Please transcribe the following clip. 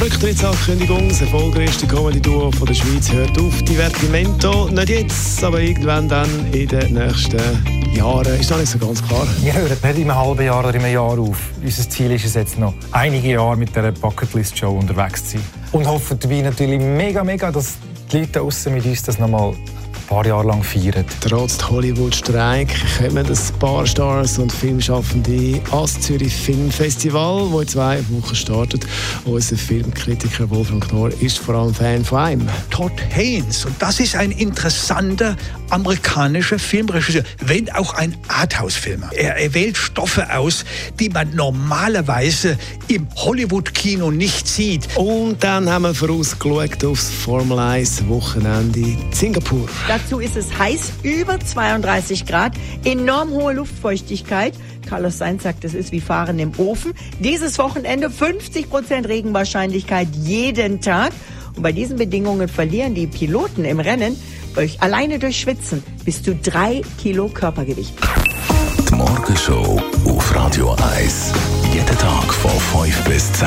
Rücktrittsankündigung, das erfolgreichste Comedy-Duo von der Schweiz hört auf. Divertimento, nicht jetzt, aber irgendwann dann in den nächsten Jahren. Ist noch nicht so ganz klar. Wir hören nicht in einem halben Jahr oder in einem Jahr auf. Unser Ziel ist es jetzt noch, einige Jahre mit dieser Bucketlist-Show unterwegs zu sein. Und hoffen dabei natürlich mega, mega, dass die Leute außen mit uns das nochmal paar Jahre lang feiern. Trotz Hollywood-Streik kommen das paar Stars und Filmschaffende ans Zürich Filmfestival, das in zwei Wochen startet. Unser Filmkritiker Wolfram Knorr ist vor allem Fan von einem. Todd Haynes. Und das ist ein interessanter amerikanischer Filmregisseur, wenn auch ein Arthouse-Filmer. Er, er wählt Stoffe aus, die man normalerweise im Hollywood-Kino nicht sieht. Und dann haben wir vorausgeschaut aufs Formel 1 Wochenende Singapur. Dazu ist es heiß, über 32 Grad, enorm hohe Luftfeuchtigkeit. Carlos Sainz sagt, es ist wie Fahren im Ofen. Dieses Wochenende 50 Prozent Regenwahrscheinlichkeit jeden Tag. Und bei diesen Bedingungen verlieren die Piloten im Rennen euch alleine durch Schwitzen bis zu drei Kilo Körpergewicht. Die Morgenshow auf Radio 1. Jeden Tag von 5 bis 10.